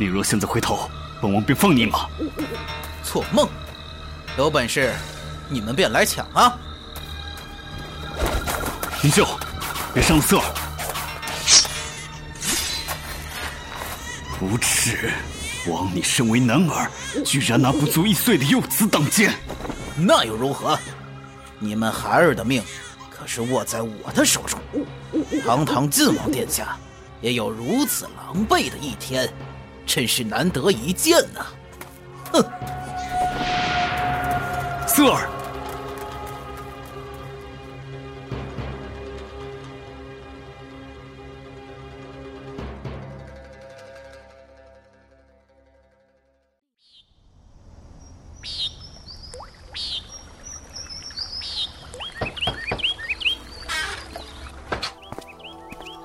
你若现在回头，本王便放你一马。做梦！有本事，你们便来抢啊！云秀，别伤了瑟儿！无耻！枉你身为男儿，居然拿不足一岁的幼子挡剑。那又如何？你们孩儿的命可是握在我的手中。堂堂晋王殿下，也有如此狼狈的一天，真是难得一见呐！哼！瑟儿。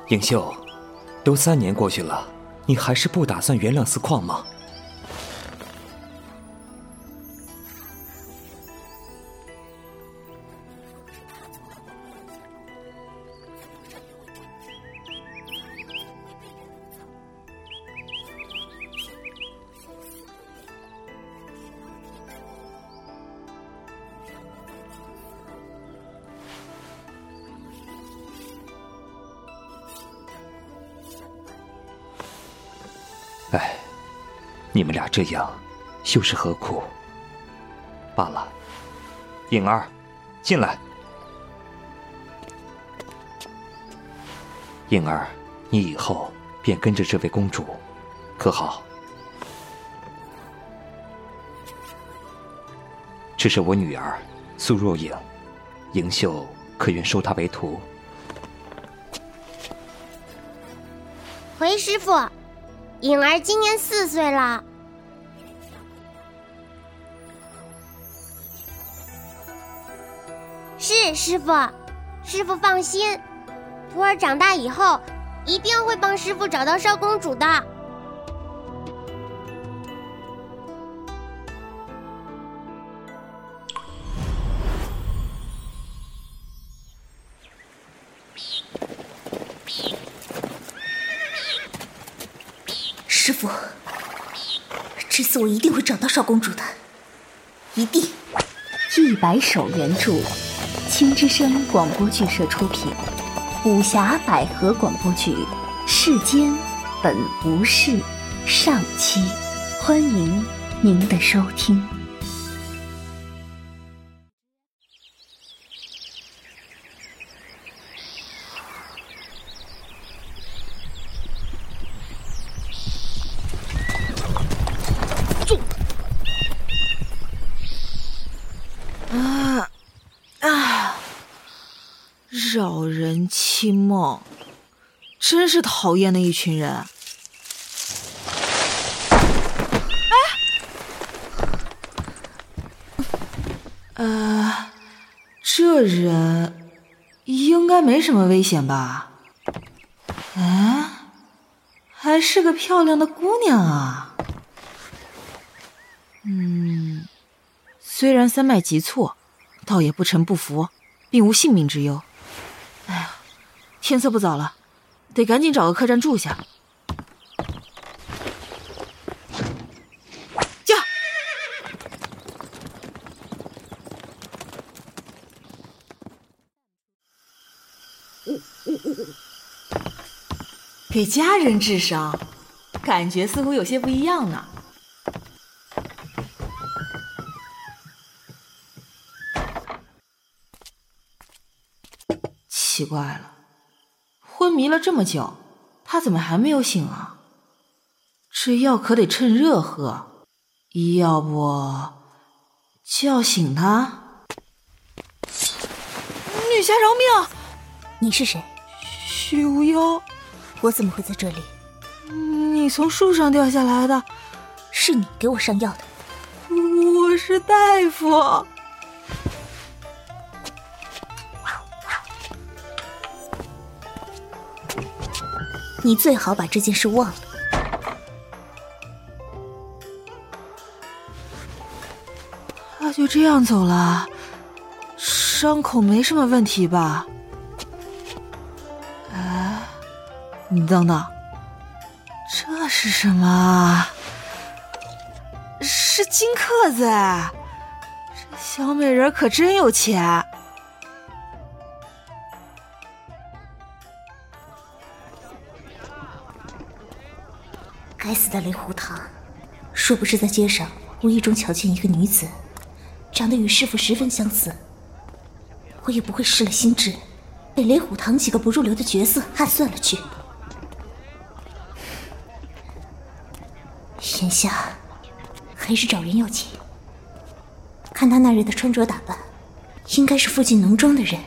影秀，都三年过去了，你还是不打算原谅司矿吗？这样，又是何苦？罢了，颖儿，进来。颖儿，你以后便跟着这位公主，可好？这是我女儿苏若影，颖秀可愿收她为徒？回师傅。颖儿今年四岁了。是师傅，师傅放心，徒儿长大以后一定会帮师傅找到少公主的。师傅，这次我一定会找到少公主的，一定。一百首原著，青之声广播剧社出品，武侠百合广播剧《世间本无事》上期，欢迎您的收听。扰人清梦，真是讨厌的一群人。哎，呃，这人应该没什么危险吧？哎，还是个漂亮的姑娘啊。嗯，虽然三脉急促，倒也不臣不服，并无性命之忧。天色不早了，得赶紧找个客栈住下。驾！给家人治伤，感觉似乎有些不一样呢。奇怪了，昏迷了这么久，他怎么还没有醒啊？这药可得趁热喝，要不叫醒他？女侠饶命！你是谁？许无忧。我怎么会在这里？你从树上掉下来的，是你给我上药的。我是大夫。你最好把这件事忘了。他就这样走了，伤口没什么问题吧？哎，你等等，这是什么？是金克子！这小美人可真有钱。该死的雷虎堂！若不是在街上无意中瞧见一个女子，长得与师傅十分相似，我也不会失了心智，被雷虎堂几个不入流的角色暗算了去。眼下还是找人要紧。看他那日的穿着打扮，应该是附近农庄的人。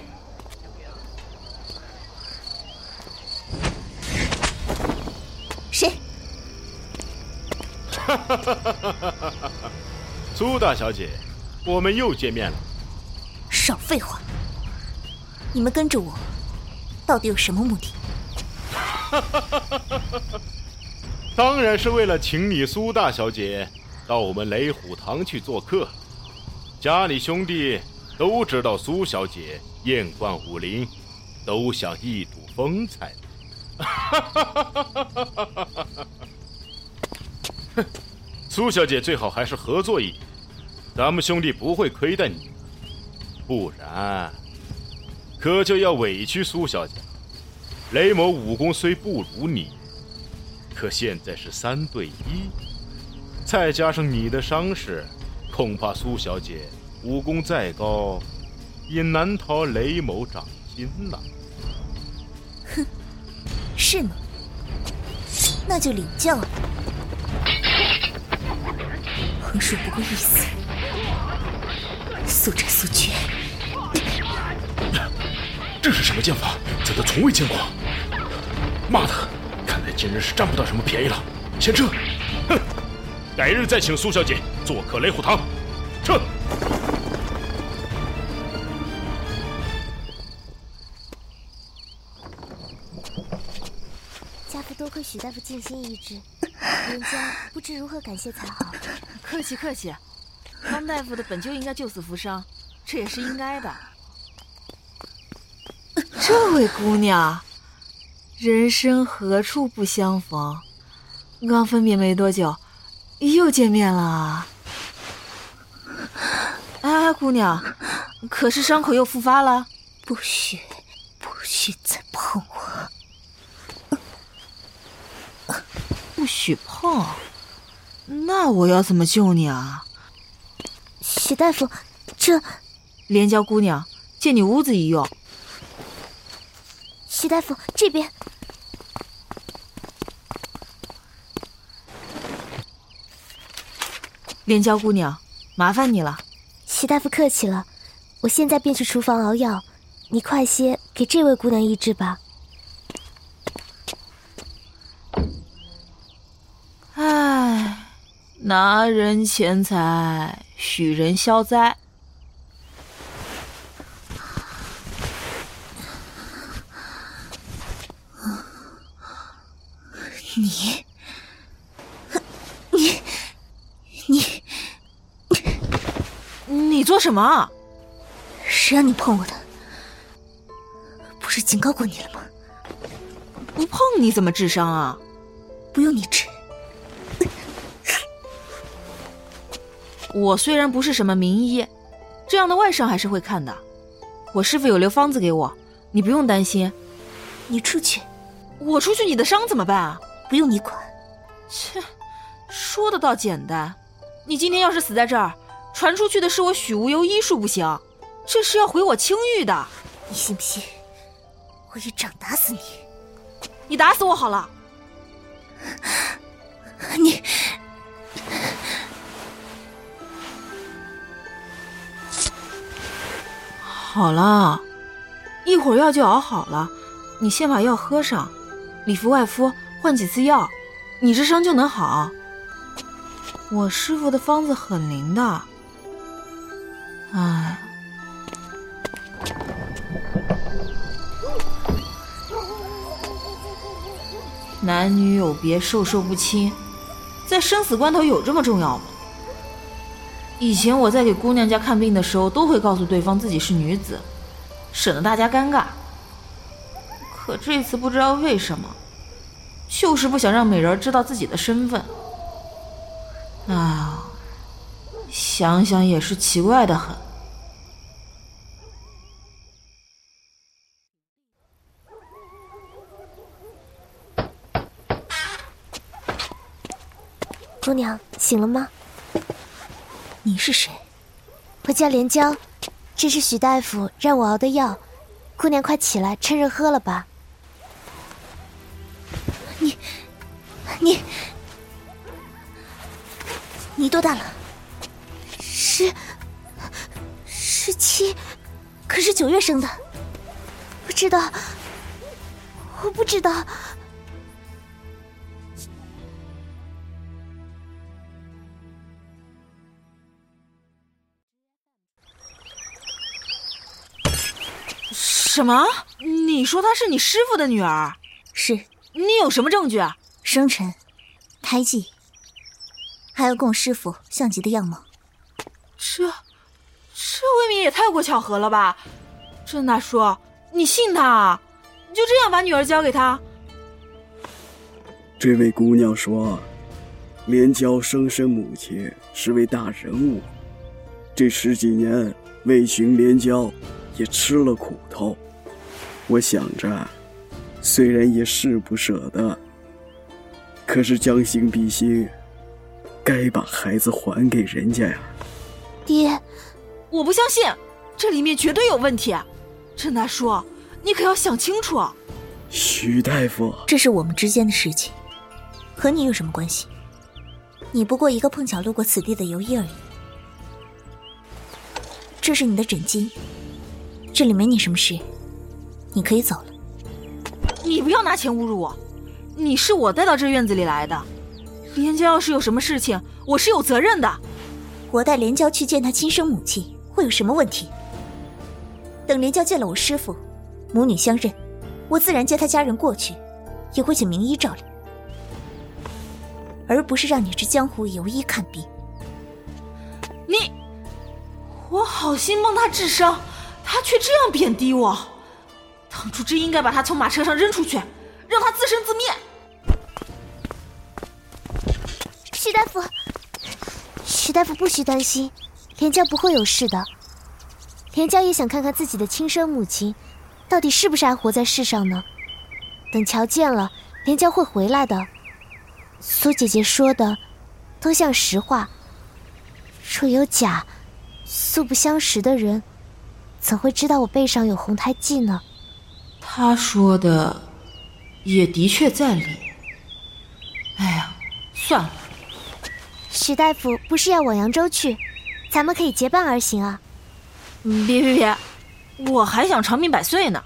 苏大小姐，我们又见面了。少废话！你们跟着我，到底有什么目的？当然是为了请你苏大小姐到我们雷虎堂去做客。家里兄弟都知道苏小姐艳冠武林，都想一睹风采。苏小姐最好还是合作一点，咱们兄弟不会亏待你。不然，可就要委屈苏小姐。雷某武功虽不如你。可现在是三对一，再加上你的伤势，恐怕苏小姐武功再高，也难逃雷某掌心了。哼，是吗？那就领教了。横竖不过一死，速战速决。这是什么剑法？怎的从未见过？妈的！今日是占不到什么便宜了，先撤！哼，改日再请苏小姐做客雷虎堂。撤！家父多亏许大夫尽心医治，人家不知如何感谢才好。客气客气，方大夫的本就应该救死扶伤，这也是应该的。这位姑娘。人生何处不相逢？刚分别没多久，又见面了。哎，姑娘，可是伤口又复发了？不许，不许再碰我！不许碰？那我要怎么救你啊？许大夫，这莲娇姑娘借你屋子一用。许大夫，这边。莲娇姑娘，麻烦你了。许大夫客气了，我现在便去厨房熬药，你快些给这位姑娘医治吧。拿人钱财，许人消灾。你，你，你，你做什么？谁让你碰我的？不是警告过你了吗？不碰你怎么治伤啊？不用你治。我虽然不是什么名医，这样的外伤还是会看的。我师傅有留方子给我，你不用担心。你出去。我出去，你的伤怎么办啊？不用你管，切，说的倒简单。你今天要是死在这儿，传出去的是我许无忧医术不行，这是要毁我清誉的。你信不信？我一掌打死你！你打死我好了。你好了，一会儿药就熬好了，你先把药喝上，里服外敷。换几次药，你这伤就能好。我师傅的方子很灵的。哎，男女有别，授受不亲，在生死关头有这么重要吗？以前我在给姑娘家看病的时候，都会告诉对方自己是女子，省得大家尴尬。可这次不知道为什么。就是不想让美人知道自己的身份。啊，想想也是奇怪的很。姑娘醒了吗？你是谁？我叫连娇，这是许大夫让我熬的药。姑娘快起来，趁热喝了吧。你，你，你多大了？十，十七，可是九月生的。不知道，我不知道。什么？你说她是你师傅的女儿？是。你有什么证据啊？生辰、胎记，还有跟我师傅像极的样貌。这，这未免也太过巧合了吧？郑大叔，你信他？你就这样把女儿交给他？这位姑娘说，连娇生身母亲是位大人物，这十几年为寻连娇，也吃了苦头。我想着，虽然也是不舍得，可是将心比心，该把孩子还给人家呀。爹，我不相信，这里面绝对有问题。陈大叔，你可要想清楚。徐大夫，这是我们之间的事情，和你有什么关系？你不过一个碰巧路过此地的游医而已。这是你的枕巾，这里没你什么事。你可以走了。你不要拿钱侮辱我，你是我带到这院子里来的。连娇要是有什么事情，我是有责任的。我带连娇去见她亲生母亲，会有什么问题？等连娇见了我师父，母女相认，我自然接她家人过去，也会请名医照料，而不是让你这江湖游医看病。你，我好心帮他治伤，他却这样贬低我。当初真应该把他从马车上扔出去，让他自生自灭。徐大夫，徐大夫不需担心，连娇不会有事的。连娇也想看看自己的亲生母亲，到底是不是还活在世上呢？等瞧见了，连娇会回来的。苏姐姐说的，都像实话。若有假，素不相识的人，怎会知道我背上有红胎记呢？他说的也的确在理。哎呀，算了。许大夫不是要往扬州去，咱们可以结伴而行啊。别别别，我还想长命百岁呢。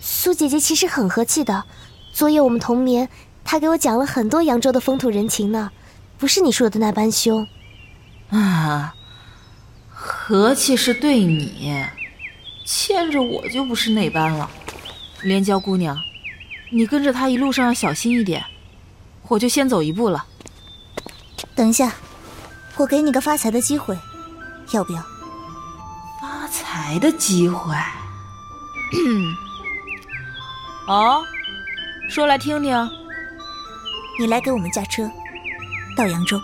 苏姐姐其实很和气的，昨夜我们同眠，她给我讲了很多扬州的风土人情呢，不是你说的那般凶。啊，和气是对你，牵着我就不是那般了。连娇姑娘，你跟着他一路上要小心一点，我就先走一步了。等一下，我给你个发财的机会，要不要？发财的机会？哦，说来听听。你来给我们驾车，到扬州。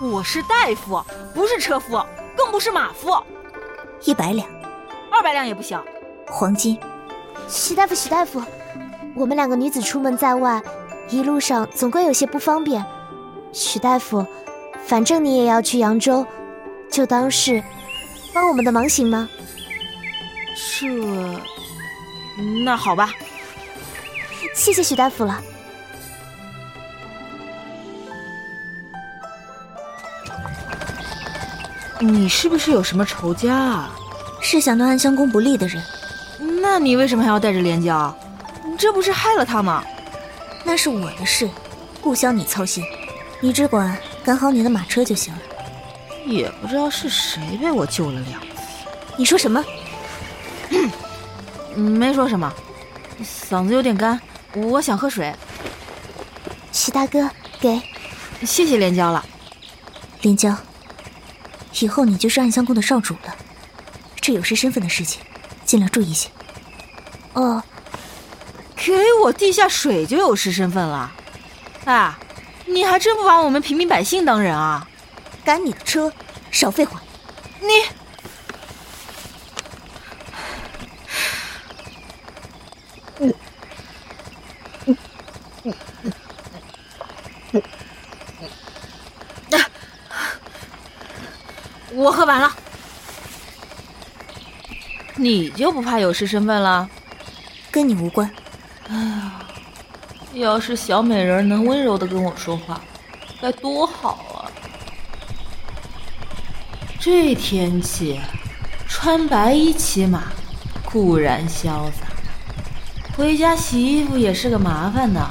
我是大夫，不是车夫，更不是马夫。一百两，二百两也不行。黄金。徐大夫，徐大夫，我们两个女子出门在外，一路上总归有些不方便。徐大夫，反正你也要去扬州，就当是帮我们的忙，行吗？这，那好吧。谢谢徐大夫了。你是不是有什么仇家啊？是想对安襄公不利的人。那你为什么还要带着连娇？你这不是害了他吗？那是我的事，不需要你操心。你只管赶好你的马车就行了。也不知道是谁被我救了两次。你说什么？没说什么，嗓子有点干，我想喝水。徐大哥，给，谢谢连娇了。连娇，以后你就是暗香宫的少主了，这有失身份的事情，尽量注意些。哦，给我地下水就有失身份了？哎，你还真不把我们平民百姓当人啊？赶你的车，少废话。你，嗯嗯嗯嗯，我喝完了。你就不怕有失身份了？跟你无关。哎呀，要是小美人能温柔的跟我说话，该多好啊！这天气，穿白衣骑马固然潇洒，回家洗衣服也是个麻烦呢。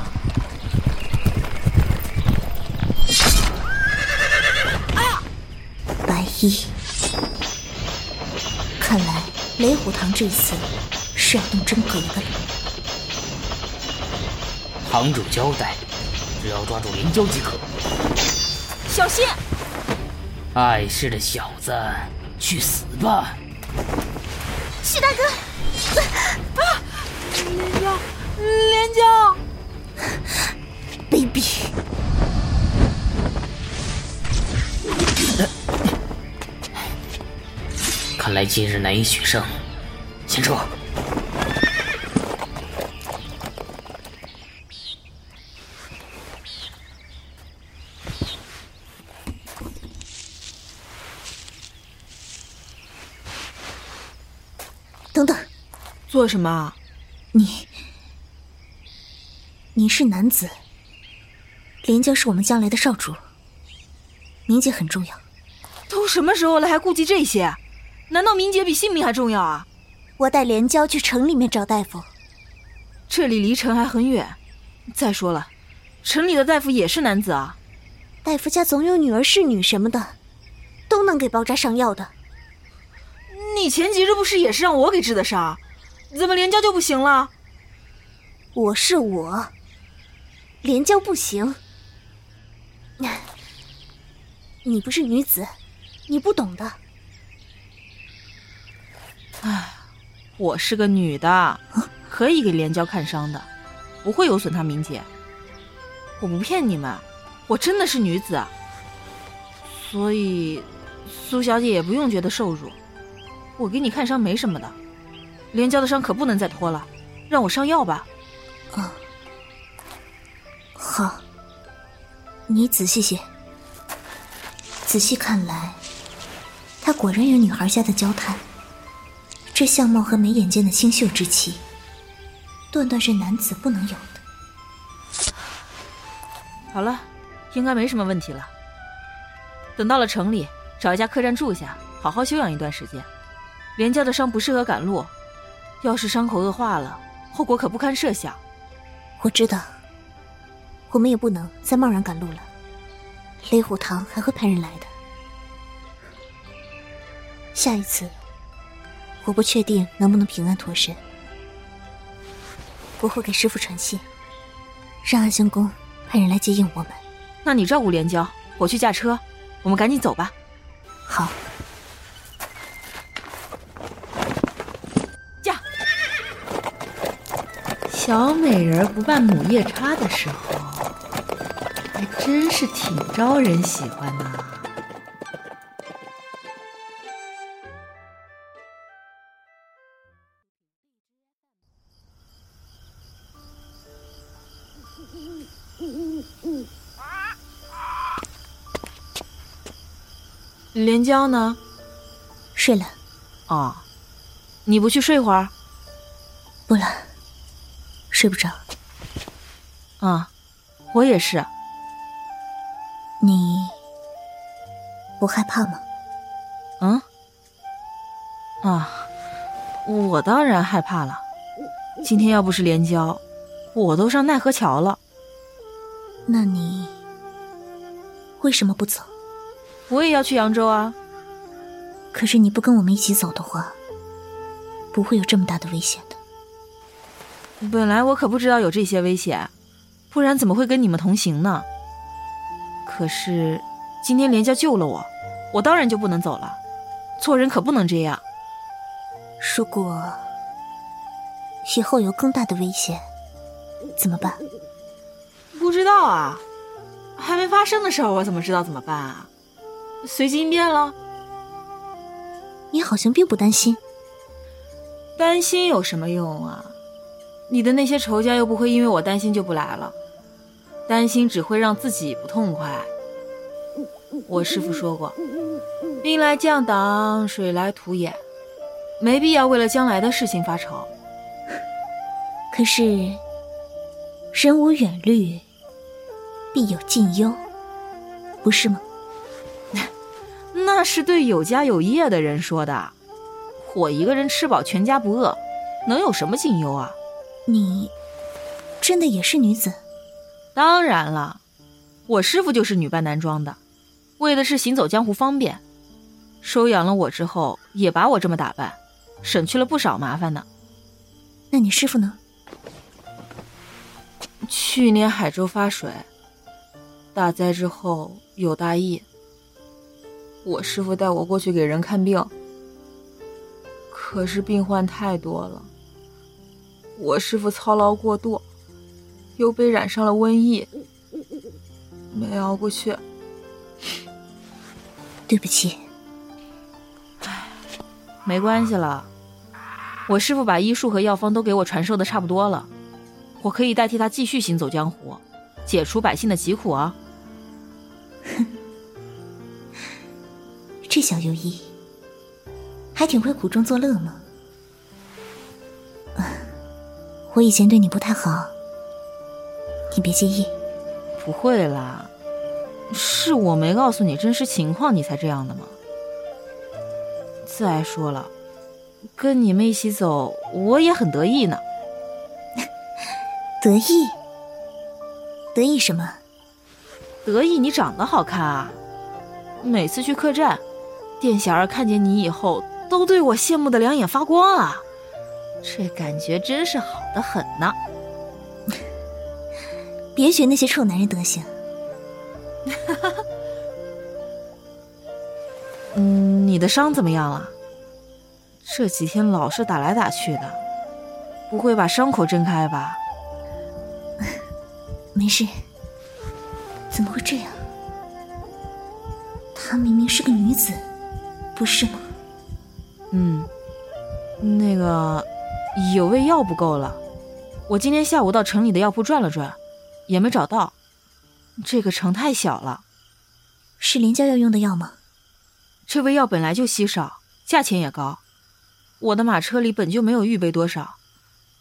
哎呀，白衣，看来。雷虎堂这次是要动真格的了。堂主交代，只要抓住连娇即可。小心！碍事的小子，去死吧！许大哥！啊！连娇，连娇，卑鄙！看来今日难以取胜，先撤。等等，做什么？你，你是男子，连江是我们将来的少主，名节很重要。都什么时候了，还顾及这些？难道名节比性命还重要啊？我带连娇去城里面找大夫。这里离城还很远。再说了，城里的大夫也是男子啊。大夫家总有女儿侍女什么的，都能给包扎上药的。你前几日不是也是让我给治的伤？怎么连娇就不行了？我是我，连娇不行。你不是女子。你不懂的。唉，我是个女的，可以给连娇看伤的，不会有损她名节。我不骗你们，我真的是女子。所以，苏小姐也不用觉得受辱，我给你看伤没什么的。连娇的伤可不能再拖了，让我上药吧。啊，好，你仔细些。仔细看来。他果然有女孩家的娇态，这相貌和眉眼间的清秀之气，断断是男子不能有的。好了，应该没什么问题了。等到了城里，找一家客栈住下，好好休养一段时间。连娇的伤不适合赶路，要是伤口恶化了，后果可不堪设想。我知道，我们也不能再贸然赶路了。雷虎堂还会派人来的。下一次，我不确定能不能平安脱身。我会给师傅传信，让暗香宫派人来接应我们。那你照顾连娇，我去驾车，我们赶紧走吧。好。小美人不办母夜叉的时候，还真是挺招人喜欢的。连娇呢？睡了。哦，你不去睡会儿？睡不着。啊，我也是。你不害怕吗？嗯。啊，我当然害怕了。今天要不是连娇，我都上奈何桥了。那你为什么不走？我也要去扬州啊！可是你不跟我们一起走的话，不会有这么大的危险的。本来我可不知道有这些危险，不然怎么会跟你们同行呢？可是今天连家救了我，我当然就不能走了。做人可不能这样。如果以后有更大的危险，怎么办？不不知道啊，还没发生的事儿，我怎么知道怎么办啊？随机应变了。你好像并不担心。担心有什么用啊？你的那些仇家又不会因为我担心就不来了，担心只会让自己不痛快。我师傅说过，兵来将挡，水来土掩，没必要为了将来的事情发愁。可是，人无远虑，必有近忧，不是吗？那是对有家有业的人说的。我一个人吃饱全家不饿，能有什么近忧啊？你真的也是女子？当然了，我师傅就是女扮男装的，为的是行走江湖方便。收养了我之后，也把我这么打扮，省去了不少麻烦呢。那你师傅呢？去年海州发水，大灾之后有大疫，我师傅带我过去给人看病。可是病患太多了，我师傅操劳过度，又被染上了瘟疫，没熬过去。对不起。唉，没关系了，我师傅把医术和药方都给我传授的差不多了，我可以代替他继续行走江湖，解除百姓的疾苦啊。哼，这小游医。还挺会苦中作乐嘛。我以前对你不太好，你别介意。不会啦，是我没告诉你真实情况，你才这样的吗？再说了，跟你们一起走，我也很得意呢。得意？得意什么？得意你长得好看啊！每次去客栈，店小二看见你以后。都对我羡慕的两眼发光啊！这感觉真是好的很呢。别学那些臭男人德行。嗯，你的伤怎么样了？这几天老是打来打去的，不会把伤口震开吧？没事。怎么会这样？她明明是个女子，不是吗？嗯，那个有味药不够了，我今天下午到城里的药铺转了转，也没找到。这个城太小了，是连家要用的药吗？这味药本来就稀少，价钱也高，我的马车里本就没有预备多少，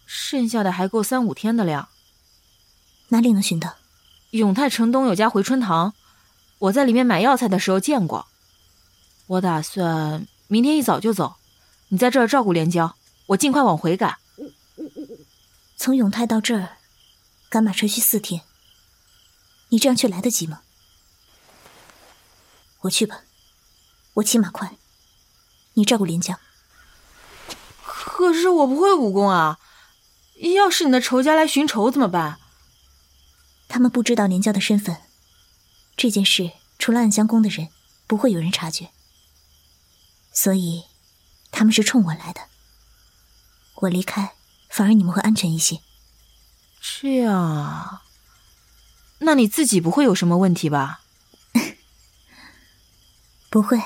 剩下的还够三五天的量。哪里能寻到？永泰城东有家回春堂，我在里面买药材的时候见过。我打算明天一早就走。你在这儿照顾连娇，我尽快往回赶。从永泰到这儿，赶马车需四天。你这样去来得及吗？我去吧，我骑马快。你照顾连娇。可是我不会武功啊，要是你的仇家来寻仇怎么办？他们不知道连娇的身份，这件事除了暗香宫的人，不会有人察觉。所以。他们是冲我来的，我离开，反而你们会安全一些。这样啊？那你自己不会有什么问题吧？不会。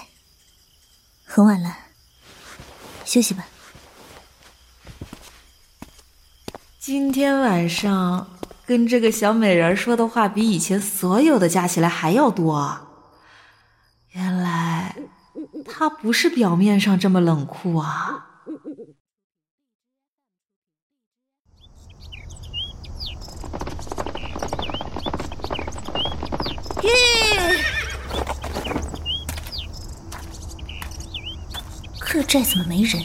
很晚了，休息吧。今天晚上跟这个小美人说的话，比以前所有的加起来还要多。原来。他不是表面上这么冷酷啊！客栈怎么没人？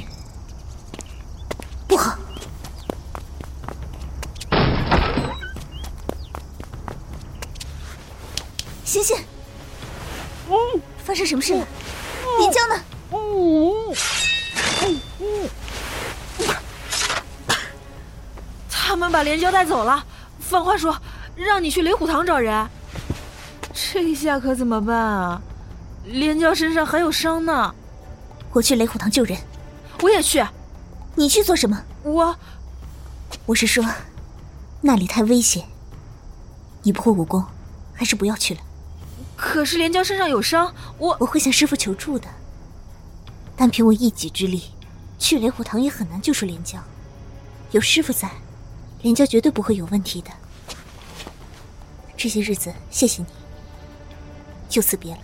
不好！星星，发生什么事了？连江呢？他们把连娇带走了。放话说，让你去雷虎堂找人。这下可怎么办啊？连娇身上还有伤呢。我去雷虎堂救人。我也去。你去做什么？我……我是说，那里太危险。你不会武功，还是不要去了。可是连娇身上有伤，我我会向师傅求助的。单凭我一己之力，去雷虎堂也很难救出连娇。有师傅在，连娇绝对不会有问题的。这些日子谢谢你，就此别了。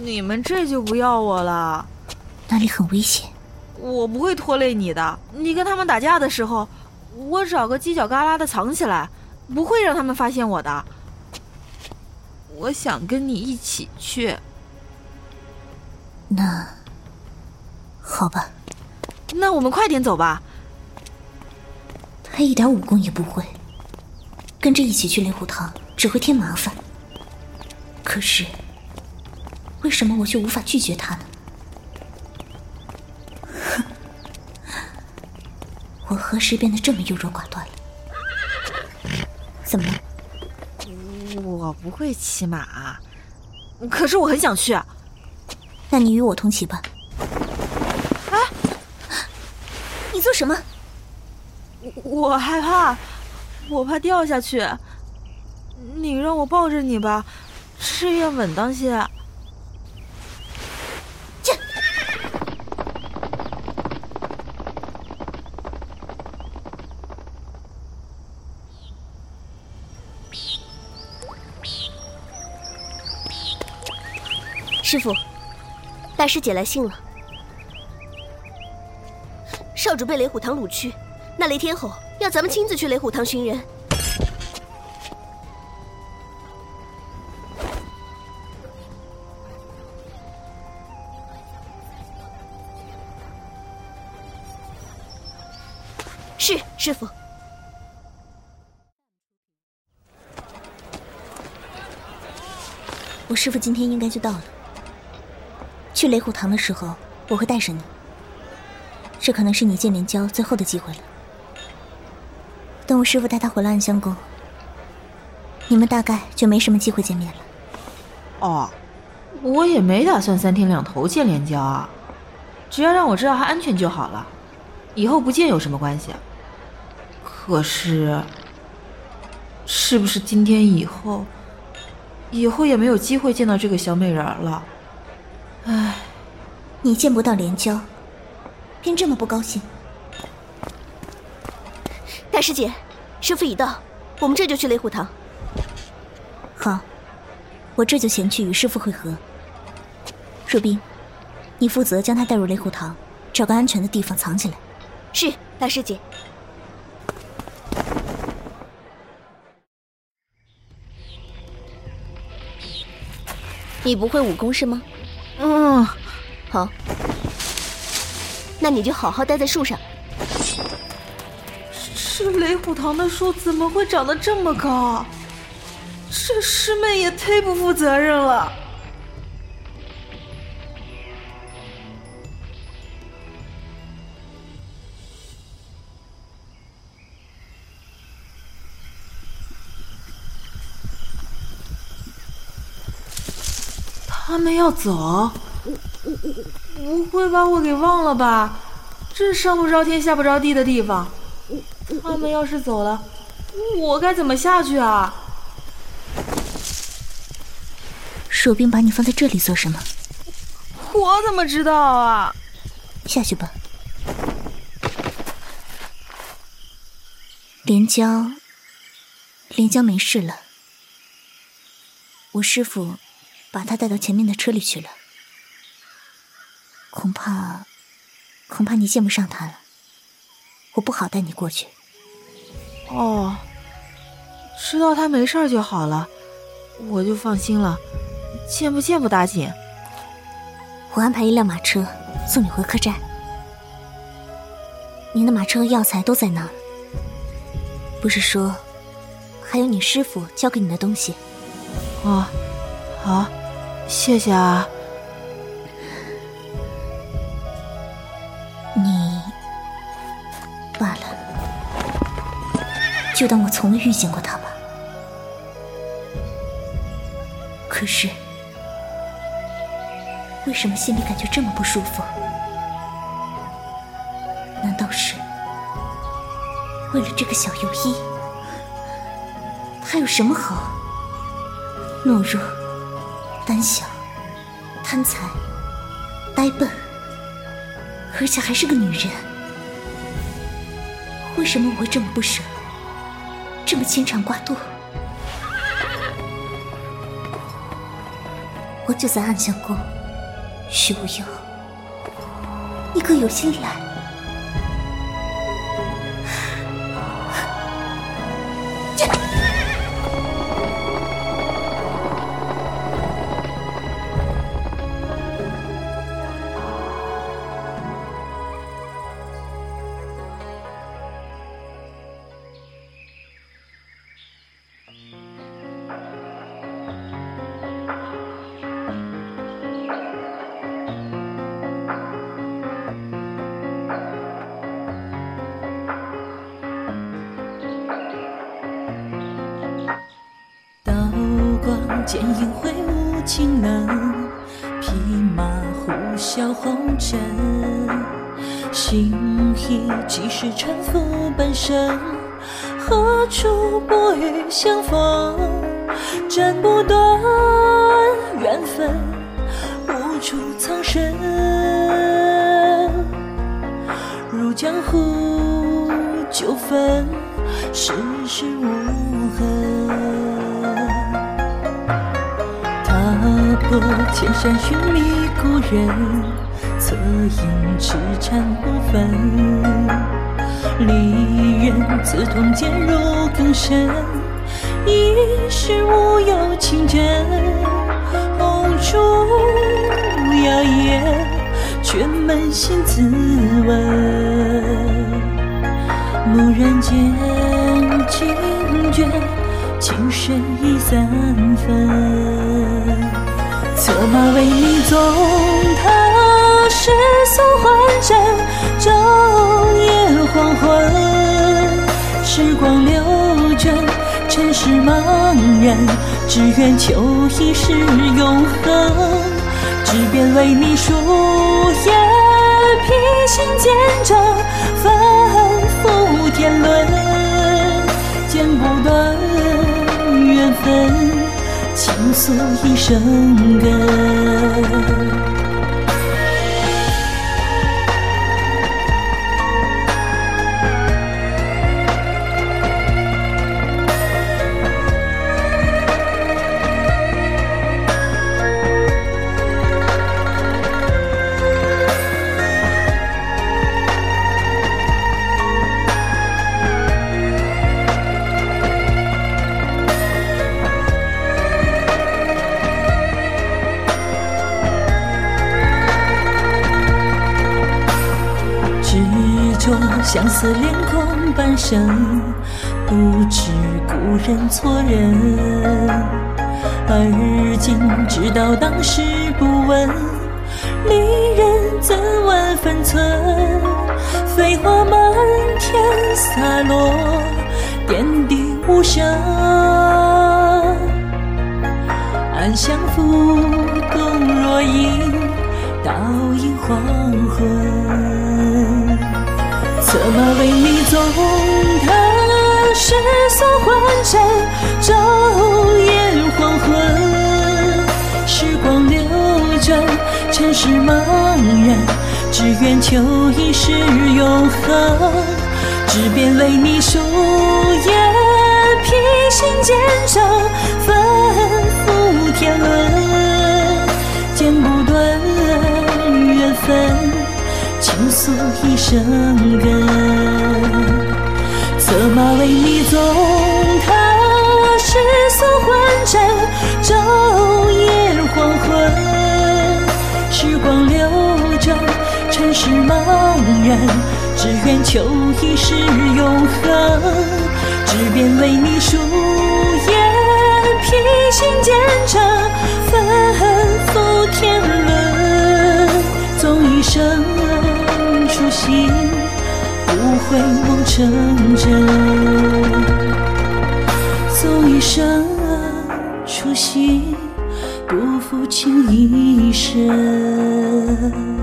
你们这就不要我了？那里很危险。我不会拖累你的。你跟他们打架的时候，我找个犄角旮旯的藏起来，不会让他们发现我的。我想跟你一起去。那好吧。那我们快点走吧。他一点武功也不会，跟着一起去雷虎堂只会添麻烦。可是，为什么我却无法拒绝他呢？哼，我何时变得这么优柔寡断了？怎么了？我不会骑马，可是我很想去。那你与我同骑吧。啊！你做什么？我害怕，我怕掉下去。你让我抱着你吧，这样稳当些。师傅，大师姐来信了。少主被雷虎堂掳去。那雷天吼要咱们亲自去雷虎堂寻人。是师傅。我师傅今天应该就到了。去雷虎堂的时候，我会带上你。这可能是你见连娇最后的机会了。等我师傅带他回了暗香宫，你们大概就没什么机会见面了。哦，我也没打算三天两头见连娇啊，只要让我知道他安全就好了，以后不见有什么关系。可是，是不是今天以后，以后也没有机会见到这个小美人了？唉，你见不到连娇，便这么不高兴？大师姐，师傅已到，我们这就去雷虎堂。好，我这就前去与师傅会合。若冰，你负责将他带入雷虎堂，找个安全的地方藏起来。是，大师姐。你不会武功是吗？好，那你就好好待在树上。这雷虎堂的树怎么会长得这么高？这师妹也忒不负责任了。他们要走，不会把我给忘了吧？这上不着天下不着地的地方。他们要是走了，我该怎么下去啊？守兵把你放在这里做什么？我怎么知道啊？下去吧。连娇，连娇没事了。我师傅把他带到前面的车里去了。恐怕，恐怕你见不上他了。我不好带你过去。哦，知道他没事就好了，我就放心了。见不见不打紧。我安排一辆马车送你回客栈。你的马车和药材都在那儿。不是说还有你师傅交给你的东西？哦，好，谢谢啊。就当我从未遇见过他吧。可是，为什么心里感觉这么不舒服？难道是为了这个小游医？他有什么好懦弱、胆小、贪财、呆笨，而且还是个女人。为什么我会这么不舍，这么牵肠挂肚？我就在暗香宫，许无忧，你可有心来？剑影挥舞清冷，匹马呼啸红尘。心意几时沉浮半生？何处薄雨相逢？斩不断缘分，无处藏身。入江湖纠纷，世事无痕。过千山寻觅故人，侧影痴缠不分。离人刺痛渐入更深，一世无有情真。红烛摇曳，却扪心自问。蓦然间惊觉，情深已三分。策马为你纵踏世俗幻阵，昼夜黄昏。时光流转，尘世茫然，只愿求一世永恒。执鞭为你书页，披星见证，反复天伦，剪不断缘分。倾诉一生根。相思连空半生，不知故人错人。而今知道当时不问，离人怎问分寸？飞花满天洒落，点滴无声。暗香浮动若影，倒映黄昏。策马为你纵踏世俗幻尘，昼夜黄昏。时光流转，尘世茫然，只愿求一世永恒。执鞭为你书页，披星见证，反复天伦，剪不断缘分。倾诉一生歌，策马为你纵踏世俗幻阵，昼夜黄昏。时光流转，尘世茫然，只愿求一世永恒。执鞭为你书页，披星见证，反复天伦，纵一生。初心不会梦成真，纵一生初心不负情一生。